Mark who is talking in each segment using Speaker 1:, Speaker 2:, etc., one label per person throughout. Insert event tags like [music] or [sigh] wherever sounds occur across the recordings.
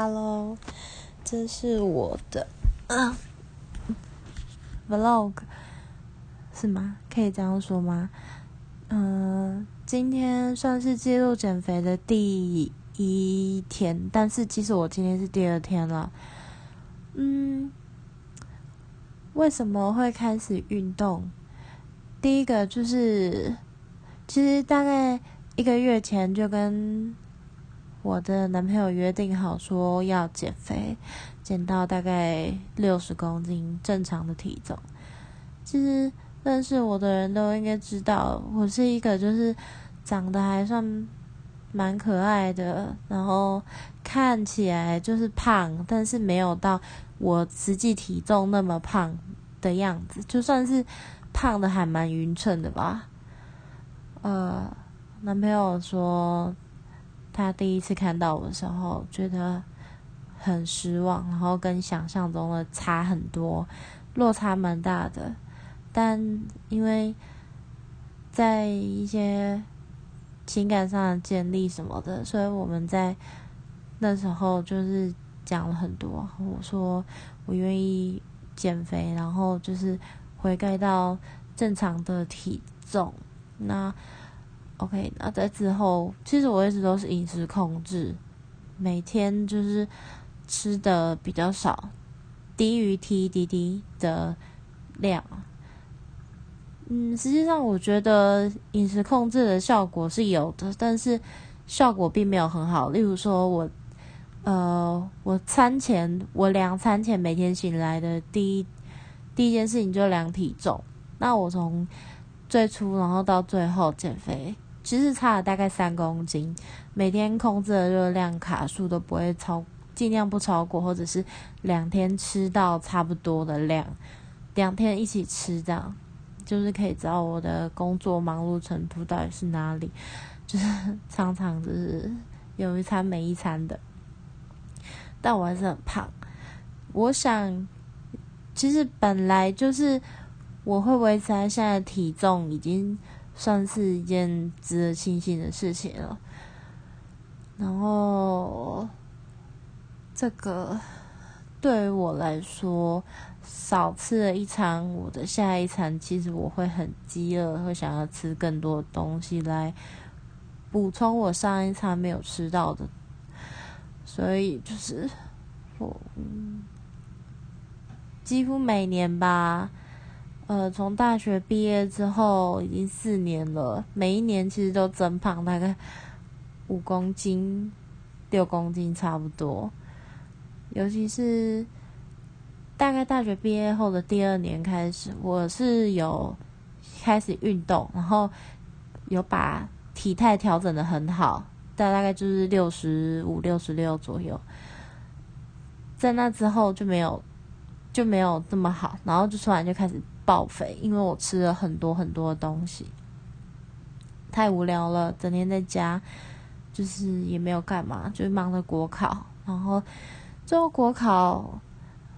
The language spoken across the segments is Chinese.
Speaker 1: Hello，这是我的 vlog，是吗？可以这样说吗？嗯，今天算是记录减肥的第一天，但是其实我今天是第二天了。嗯，为什么会开始运动？第一个就是，其实大概一个月前就跟。我的男朋友约定好说要减肥，减到大概六十公斤正常的体重。其实认识我的人都应该知道，我是一个就是长得还算蛮可爱的，然后看起来就是胖，但是没有到我实际体重那么胖的样子，就算是胖的还蛮匀称的吧。呃，男朋友说。他第一次看到我的时候，觉得很失望，然后跟想象中的差很多，落差蛮大的。但因为在一些情感上的建立什么的，所以我们在那时候就是讲了很多。我说我愿意减肥，然后就是回归到正常的体重。那。OK，那在之后，其实我一直都是饮食控制，每天就是吃的比较少，低于 TDD 的量。嗯，实际上我觉得饮食控制的效果是有的，但是效果并没有很好。例如说，我呃，我餐前我量餐前每天醒来的第一第一件事情就量体重，那我从最初然后到最后减肥。其实差了大概三公斤，每天控制的热量卡数都不会超，尽量不超过，或者是两天吃到差不多的量，两天一起吃这样，就是可以知道我的工作忙碌程度到底是哪里，就是 [laughs] 常常就是有一餐没一餐的，但我还是很胖。我想，其实本来就是我会维持在现在体重已经。算是一件值得庆幸的事情了。然后，这个对于我来说，少吃了一餐，我的下一餐其实我会很饥饿，会想要吃更多东西来补充我上一餐没有吃到的。所以就是我几乎每年吧。呃，从大学毕业之后已经四年了，每一年其实都增胖大概五公斤、六公斤差不多。尤其是大概大学毕业后的第二年开始，我是有开始运动，然后有把体态调整的很好，大大概就是六十五、六十六左右。在那之后就没有就没有这么好，然后就突然就开始。爆肥，因为我吃了很多很多东西，太无聊了，整天在家，就是也没有干嘛，就忙着国考，然后最后国考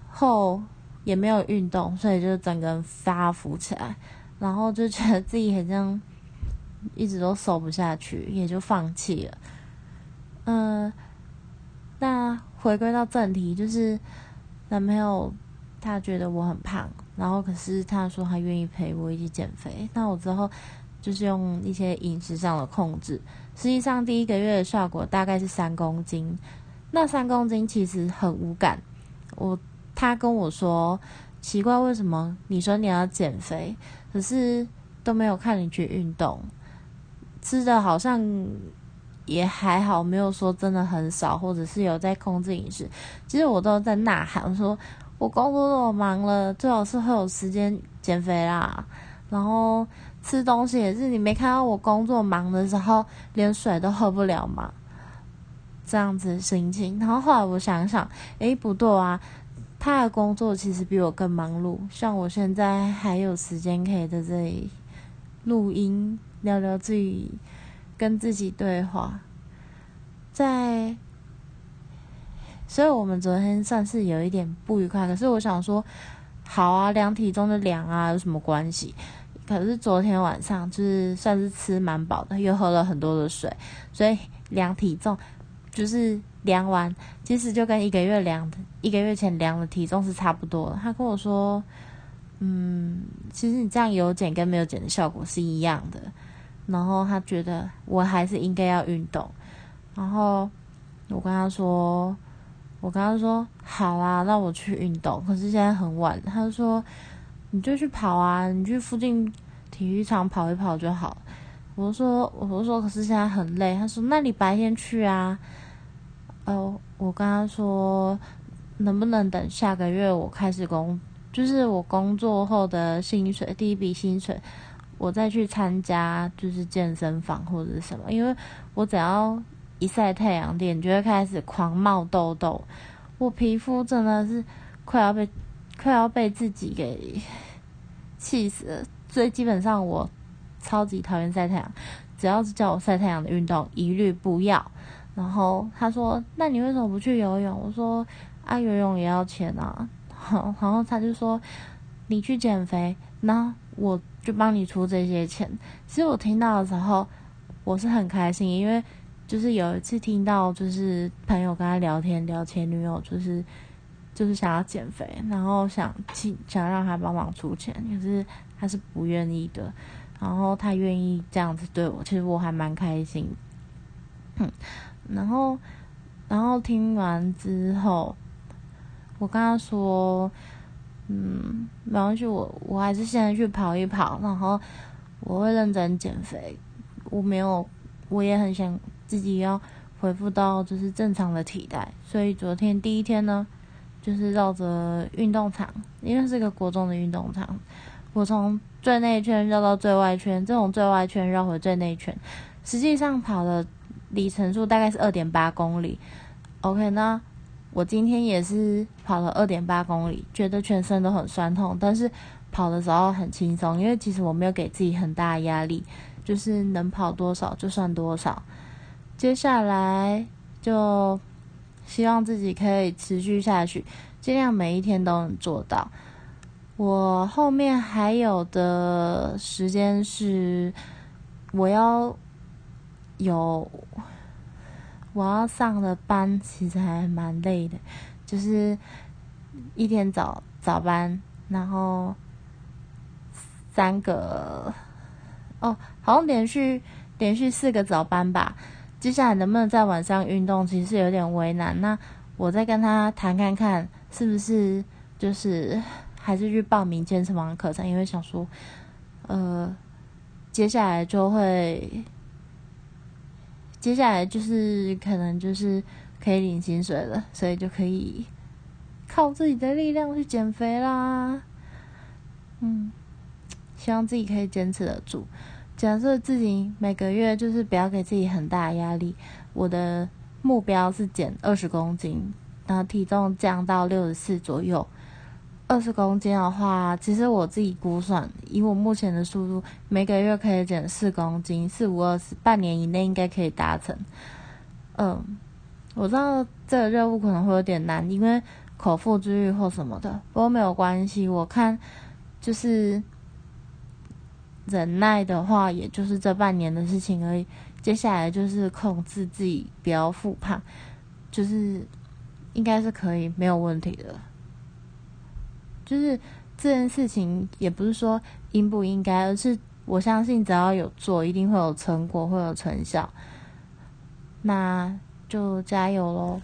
Speaker 1: 后也没有运动，所以就整个人发福起来，然后就觉得自己好像一直都瘦不下去，也就放弃了。嗯，那回归到正题，就是男朋友他觉得我很胖。然后，可是他说他愿意陪我一起减肥。那我之后就是用一些饮食上的控制。实际上，第一个月的效果大概是三公斤。那三公斤其实很无感。我他跟我说，奇怪，为什么你说你要减肥，可是都没有看你去运动，吃的好像也还好，没有说真的很少，或者是有在控制饮食。其实我都在呐喊说。我工作那么忙了，最好是会有时间减肥啦。然后吃东西也是，你没看到我工作忙的时候，连水都喝不了嘛？这样子心情。然后后来我想想，诶，不对啊，他的工作其实比我更忙碌。像我现在还有时间可以在这里录音，聊聊自己，跟自己对话，在。所以我们昨天算是有一点不愉快，可是我想说，好啊，量体重就量啊，有什么关系？可是昨天晚上就是算是吃蛮饱的，又喝了很多的水，所以量体重就是量完，其实就跟一个月量的一个月前量的体重是差不多的。他跟我说，嗯，其实你这样有减跟没有减的效果是一样的。然后他觉得我还是应该要运动。然后我跟他说，我跟他说好啊，那我去运动。可是现在很晚，他说你就去跑啊，你去附近体育场跑一跑就好。我说，我说，可是现在很累。他说，那你白天去啊。哦，我跟他说，能不能等下个月我开始工，就是我工作后的薪水第一笔薪水，我再去参加就是健身房或者什么？因为我只要一晒太阳，脸就会开始狂冒痘痘，我皮肤真的是快要被快要被自己给气死了。所以基本上我超级讨厌晒太阳，只要是叫我晒太阳的运动，一律不要。然后他说：“那你为什么不去游泳？”我说：“啊，游泳也要钱啊。[laughs] ” [laughs] 然后他就说：“你去减肥，那我就帮你出这些钱。”其实我听到的时候，我是很开心，因为就是有一次听到，就是朋友跟他聊天聊前女友，就是就是想要减肥，然后想请想让他帮忙出钱，可是他是不愿意的。然后他愿意这样子对我，其实我还蛮开心。嗯。然后，然后听完之后，我跟他说：“嗯，没关系，我我还是现在去跑一跑，然后我会认真减肥。我没有，我也很想自己要恢复到就是正常的体态。所以昨天第一天呢，就是绕着运动场，因为是个国中的运动场，我从最内圈绕到最外圈，这种最外圈绕回最内圈，实际上跑的。”里程数大概是二点八公里，OK，那我今天也是跑了二点八公里，觉得全身都很酸痛，但是跑的时候很轻松，因为其实我没有给自己很大压力，就是能跑多少就算多少。接下来就希望自己可以持续下去，尽量每一天都能做到。我后面还有的时间是我要。有我要上的班，其实还蛮累的，就是一天早早班，然后三个哦，好像连续连续四个早班吧。接下来能不能在晚上运动，其实有点为难。那我再跟他谈看看，是不是就是还是去报名健身房课程，因为想说，呃，接下来就会。接下来就是可能就是可以领薪水了，所以就可以靠自己的力量去减肥啦。嗯，希望自己可以坚持得住。假设自己每个月就是不要给自己很大压力。我的目标是减二十公斤，然后体重降到六十四左右。二十公斤的话，其实我自己估算，以我目前的速度，每个月可以减四公斤，四五二十，半年以内应该可以达成。嗯，我知道这个任务可能会有点难，因为口腹之欲或什么的，不过没有关系。我看就是忍耐的话，也就是这半年的事情而已。接下来就是控制自己不要复胖，就是应该是可以没有问题的。就是这件事情也不是说应不应该，而是我相信只要有做，一定会有成果，会有成效。那就加油喽！